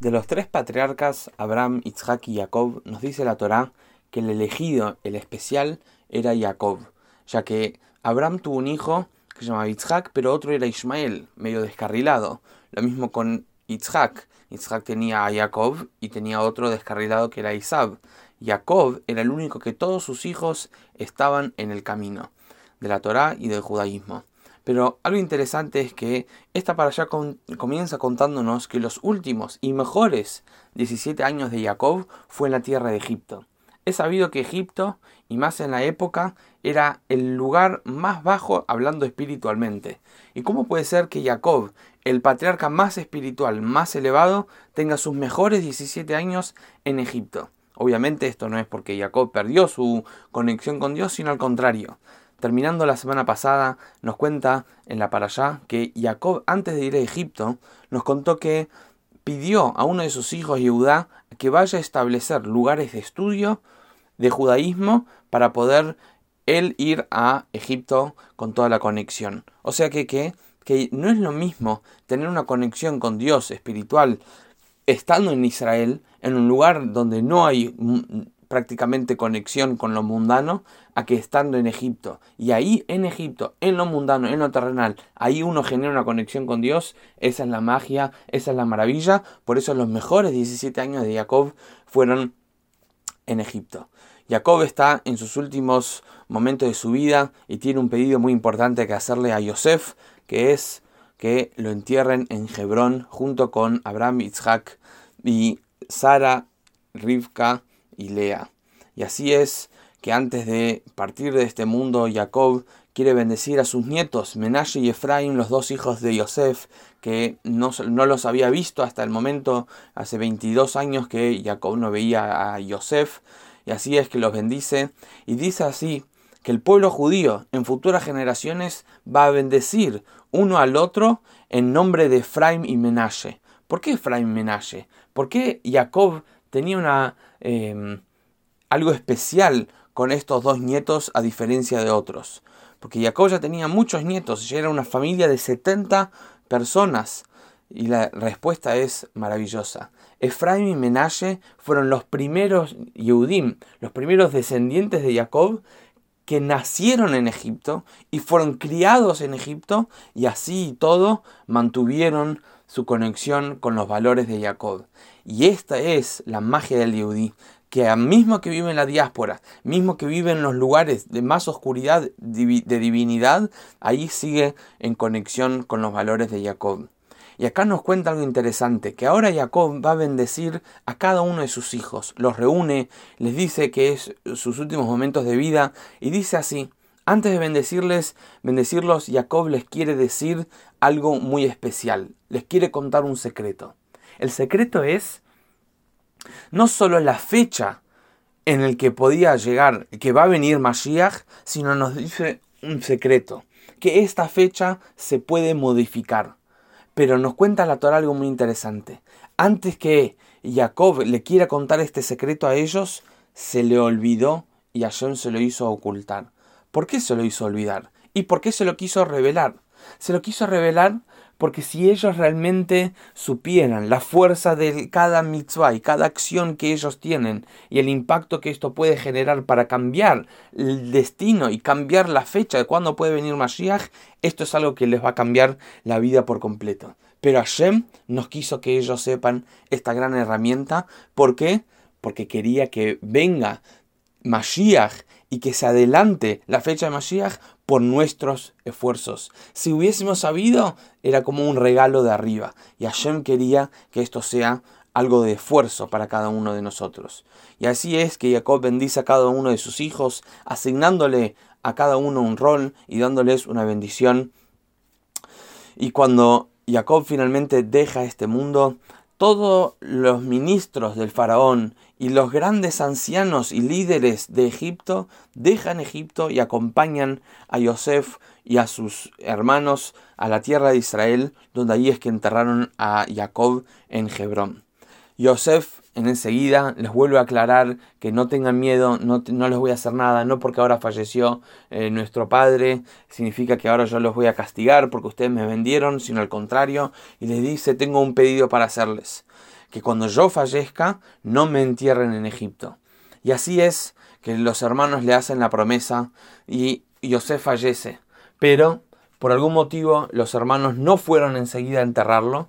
De los tres patriarcas, Abraham, Isaac y Jacob, nos dice la Torá que el elegido, el especial, era Jacob, ya que Abraham tuvo un hijo que se llamaba Isaac, pero otro era Ismael, medio descarrilado. Lo mismo con Isaac. Isaac tenía a Jacob y tenía otro descarrilado que era Isab. Jacob era el único que todos sus hijos estaban en el camino de la Torá y del judaísmo. Pero algo interesante es que esta para allá comienza contándonos que los últimos y mejores 17 años de Jacob fue en la tierra de Egipto. Es sabido que Egipto, y más en la época, era el lugar más bajo hablando espiritualmente. ¿Y cómo puede ser que Jacob, el patriarca más espiritual, más elevado, tenga sus mejores 17 años en Egipto? Obviamente esto no es porque Jacob perdió su conexión con Dios, sino al contrario. Terminando la semana pasada, nos cuenta en la para allá que Jacob, antes de ir a Egipto, nos contó que pidió a uno de sus hijos, Judá, que vaya a establecer lugares de estudio de judaísmo para poder él ir a Egipto con toda la conexión. O sea que, que, que no es lo mismo tener una conexión con Dios espiritual estando en Israel, en un lugar donde no hay prácticamente conexión con lo mundano a que estando en Egipto. Y ahí en Egipto, en lo mundano, en lo terrenal, ahí uno genera una conexión con Dios. Esa es la magia, esa es la maravilla. Por eso los mejores 17 años de Jacob fueron en Egipto. Jacob está en sus últimos momentos de su vida y tiene un pedido muy importante que hacerle a Yosef, que es que lo entierren en Hebrón junto con Abraham, Isaac y Sara, Rivka, y Lea. Y así es que antes de partir de este mundo, Jacob quiere bendecir a sus nietos, Menashe y Efraín, los dos hijos de Yosef, que no, no, los había visto hasta el momento, hace 22 años que Jacob no veía a Yosef, y así es que los bendice, y dice así que el pueblo judío en futuras generaciones va a bendecir uno al otro en nombre de Efraín y Menashe. ¿Por qué Efraín y Menashe? ¿Por qué Jacob tenía una, em, algo especial con estos dos nietos a diferencia de otros. Porque Jacob ya tenía muchos nietos, ya era una familia de 70 personas. Y la respuesta es maravillosa. Efraín y Menashe fueron los primeros Yehudim, los primeros descendientes de Jacob que nacieron en Egipto y fueron criados en Egipto y así y todo mantuvieron su conexión con los valores de Jacob. Y esta es la magia del Yehudi, que mismo que vive en la diáspora, mismo que vive en los lugares de más oscuridad de divinidad, ahí sigue en conexión con los valores de Jacob. Y acá nos cuenta algo interesante, que ahora Jacob va a bendecir a cada uno de sus hijos, los reúne, les dice que es sus últimos momentos de vida y dice así, antes de bendecirles, bendecirlos, Jacob les quiere decir algo muy especial. Les quiere contar un secreto. El secreto es no solo la fecha en el que podía llegar, que va a venir Mashiach, sino nos dice un secreto, que esta fecha se puede modificar. Pero nos cuenta la Torah algo muy interesante. Antes que Jacob le quiera contar este secreto a ellos, se le olvidó y Hashem se lo hizo ocultar. ¿Por qué se lo hizo olvidar? ¿Y por qué se lo quiso revelar? Se lo quiso revelar porque si ellos realmente supieran la fuerza de cada mitzvah y cada acción que ellos tienen y el impacto que esto puede generar para cambiar el destino y cambiar la fecha de cuándo puede venir Mashiach, esto es algo que les va a cambiar la vida por completo. Pero Hashem nos quiso que ellos sepan esta gran herramienta. ¿Por qué? Porque quería que venga Mashiach y que se adelante la fecha de Mashiach por nuestros esfuerzos. Si hubiésemos sabido, era como un regalo de arriba. Y Hashem quería que esto sea algo de esfuerzo para cada uno de nosotros. Y así es que Jacob bendice a cada uno de sus hijos, asignándole a cada uno un rol y dándoles una bendición. Y cuando Jacob finalmente deja este mundo, todos los ministros del faraón y los grandes ancianos y líderes de Egipto dejan Egipto y acompañan a Yosef y a sus hermanos a la tierra de Israel, donde allí es que enterraron a Jacob en Hebrón. Yosef enseguida les vuelve a aclarar que no tengan miedo, no, les voy a hacer nada, no porque ahora falleció eh, nuestro padre, significa que ahora yo los voy a castigar porque ustedes me vendieron, sino al contrario, y les dice, tengo un pedido para hacerles que cuando yo fallezca no me entierren en Egipto. Y así es que los hermanos le hacen la promesa y Yosef fallece. Pero por algún motivo los hermanos no fueron enseguida a enterrarlo,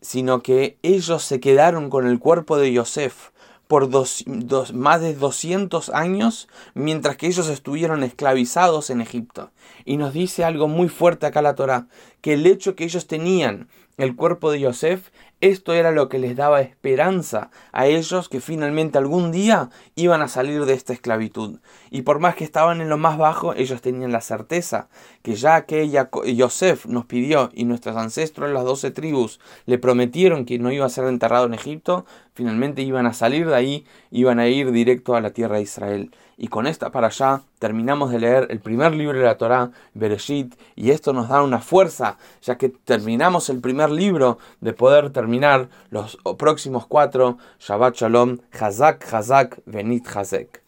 sino que ellos se quedaron con el cuerpo de Yosef por dos, más de 200 años mientras que ellos estuvieron esclavizados en Egipto. Y nos dice algo muy fuerte acá la Torah, que el hecho que ellos tenían el cuerpo de Yosef, esto era lo que les daba esperanza a ellos que finalmente algún día iban a salir de esta esclavitud. Y por más que estaban en lo más bajo, ellos tenían la certeza que ya que Yosef nos pidió y nuestros ancestros, las doce tribus, le prometieron que no iba a ser enterrado en Egipto, finalmente iban a salir de ahí, iban a ir directo a la tierra de Israel. Y con esta para allá terminamos de leer el primer libro de la Torá, Bereshit, y esto nos da una fuerza, ya que terminamos el primer libro de poder terminar los próximos cuatro, Shabbat Shalom, Hazak, Hazak, Benit Hazek.